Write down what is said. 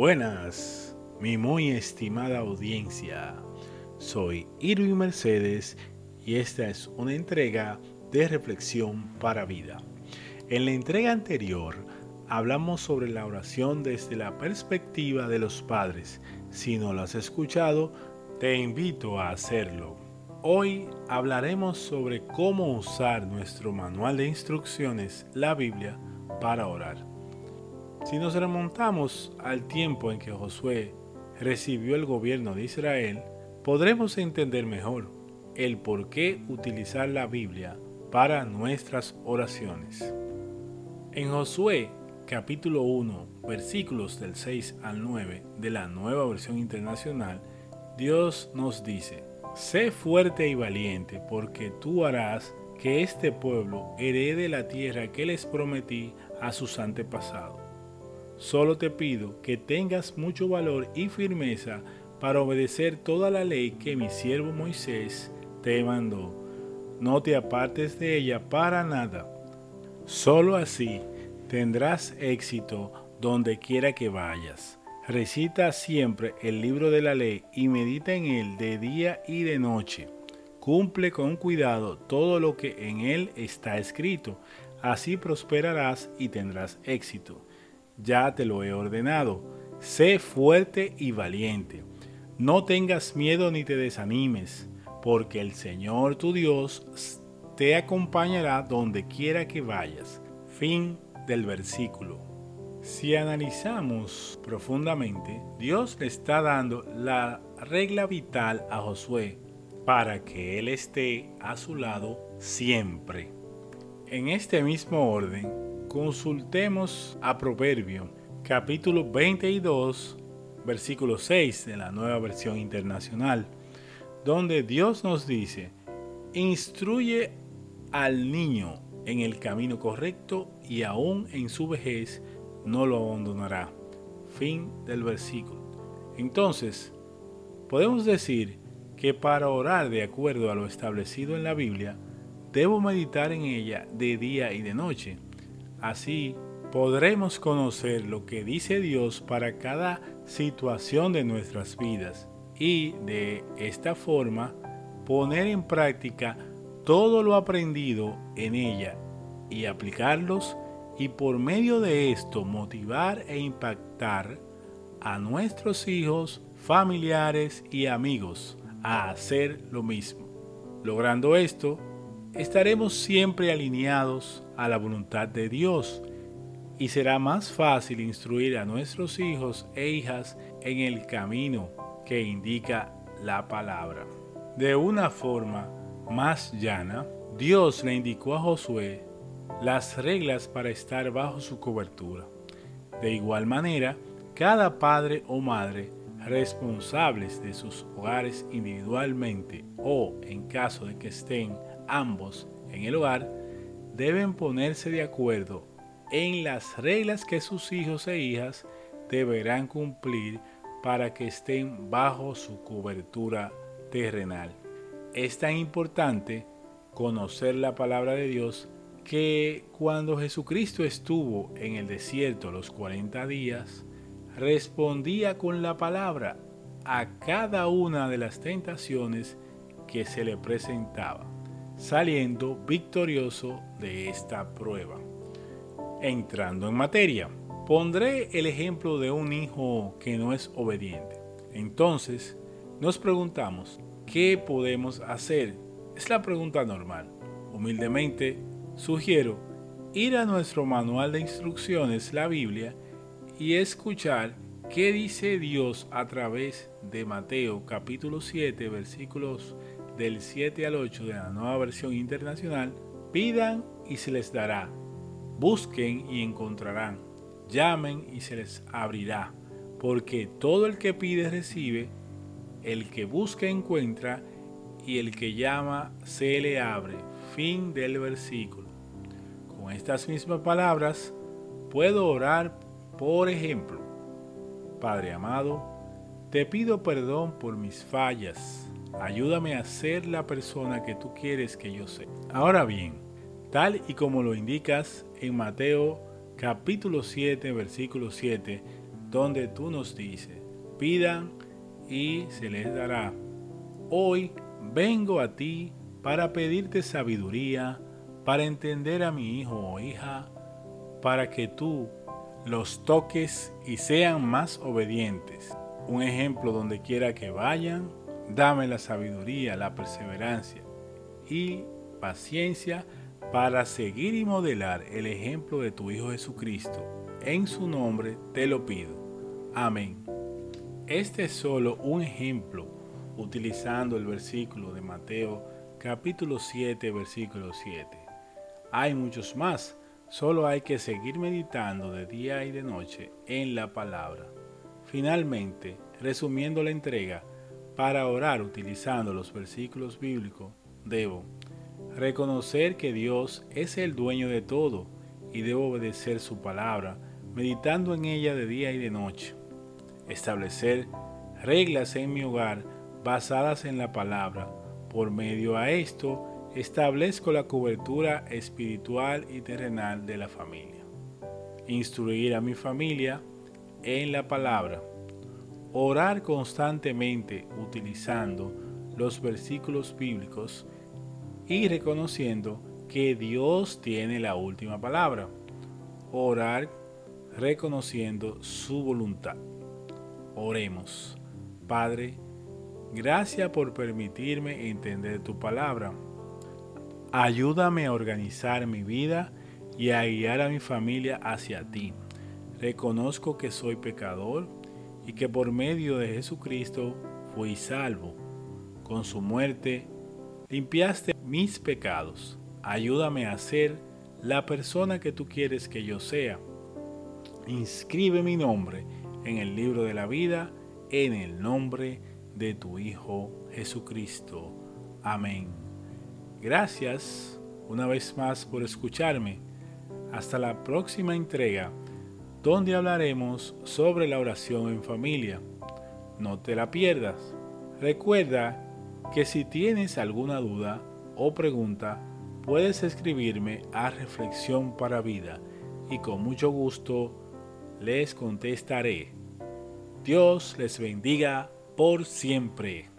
Buenas, mi muy estimada audiencia. Soy Irwin Mercedes y esta es una entrega de reflexión para vida. En la entrega anterior hablamos sobre la oración desde la perspectiva de los padres. Si no lo has escuchado, te invito a hacerlo. Hoy hablaremos sobre cómo usar nuestro manual de instrucciones, la Biblia, para orar. Si nos remontamos al tiempo en que Josué recibió el gobierno de Israel, podremos entender mejor el por qué utilizar la Biblia para nuestras oraciones. En Josué capítulo 1 versículos del 6 al 9 de la nueva versión internacional, Dios nos dice, Sé fuerte y valiente porque tú harás que este pueblo herede la tierra que les prometí a sus antepasados Solo te pido que tengas mucho valor y firmeza para obedecer toda la ley que mi siervo Moisés te mandó. No te apartes de ella para nada. Solo así tendrás éxito donde quiera que vayas. Recita siempre el libro de la ley y medita en él de día y de noche. Cumple con cuidado todo lo que en él está escrito. Así prosperarás y tendrás éxito ya te lo he ordenado. Sé fuerte y valiente. No tengas miedo ni te desanimes, porque el Señor tu Dios te acompañará donde quiera que vayas. Fin del versículo. Si analizamos profundamente, Dios le está dando la regla vital a Josué para que Él esté a su lado siempre. En este mismo orden, Consultemos a Proverbio, capítulo 22, versículo 6 de la nueva versión internacional, donde Dios nos dice, instruye al niño en el camino correcto y aún en su vejez no lo abandonará. Fin del versículo. Entonces, podemos decir que para orar de acuerdo a lo establecido en la Biblia, debo meditar en ella de día y de noche Así podremos conocer lo que dice Dios para cada situación de nuestras vidas y de esta forma poner en práctica todo lo aprendido en ella y aplicarlos y por medio de esto motivar e impactar a nuestros hijos, familiares y amigos a hacer lo mismo. Logrando esto, estaremos siempre alineados a la voluntad de Dios y será más fácil instruir a nuestros hijos e hijas en el camino que indica la palabra. De una forma más llana, Dios le indicó a Josué las reglas para estar bajo su cobertura. De igual manera, cada padre o madre responsables de sus hogares individualmente o en caso de que estén ambos en el hogar deben ponerse de acuerdo en las reglas que sus hijos e hijas deberán cumplir para que estén bajo su cobertura terrenal. Es tan importante conocer la palabra de Dios que cuando Jesucristo estuvo en el desierto los 40 días, respondía con la palabra a cada una de las tentaciones que se le presentaba saliendo victorioso de esta prueba. Entrando en materia, pondré el ejemplo de un hijo que no es obediente. Entonces, nos preguntamos, ¿qué podemos hacer? Es la pregunta normal. Humildemente, sugiero ir a nuestro manual de instrucciones, la Biblia, y escuchar qué dice Dios a través de Mateo capítulo 7 versículos del 7 al 8 de la nueva versión internacional, pidan y se les dará, busquen y encontrarán, llamen y se les abrirá, porque todo el que pide recibe, el que busca encuentra, y el que llama se le abre. Fin del versículo. Con estas mismas palabras puedo orar, por ejemplo, Padre amado, te pido perdón por mis fallas Ayúdame a ser la persona que tú quieres que yo sea. Ahora bien, tal y como lo indicas en Mateo capítulo 7, versículo 7, donde tú nos dices, pidan y se les dará. Hoy vengo a ti para pedirte sabiduría, para entender a mi hijo o hija, para que tú los toques y sean más obedientes. Un ejemplo donde quiera que vayan, dame la sabiduría, la perseverancia y paciencia para seguir y modelar el ejemplo de tu Hijo Jesucristo. En su nombre te lo pido. Amén. Este es solo un ejemplo utilizando el versículo de Mateo capítulo 7 versículo 7. Hay muchos más, solo hay que seguir meditando de día y de noche en la palabra. Finalmente, resumiendo la entrega, para orar utilizando los versículos bíblicos, debo reconocer que Dios es el dueño de todo y debo obedecer su palabra, meditando en ella de día y de noche. Establecer reglas en mi hogar basadas en la palabra. Por medio a esto, establezco la cobertura espiritual y terrenal de la familia. Instruir a mi familia en la palabra. Orar constantemente utilizando los versículos bíblicos y reconociendo que Dios tiene la última palabra. Orar reconociendo su voluntad. Oremos. Padre, gracias por permitirme entender tu palabra. Ayúdame a organizar mi vida y a guiar a mi familia hacia ti. Reconozco que soy pecador y que por medio de Jesucristo fui salvo. Con su muerte limpiaste mis pecados. Ayúdame a ser la persona que tú quieres que yo sea. Inscribe mi nombre en el libro de la vida en el nombre de tu Hijo Jesucristo. Amén. Gracias una vez más por escucharme. Hasta la próxima entrega donde hablaremos sobre la oración en familia. No te la pierdas. Recuerda que si tienes alguna duda o pregunta, puedes escribirme a Reflexión para Vida y con mucho gusto les contestaré. Dios les bendiga por siempre.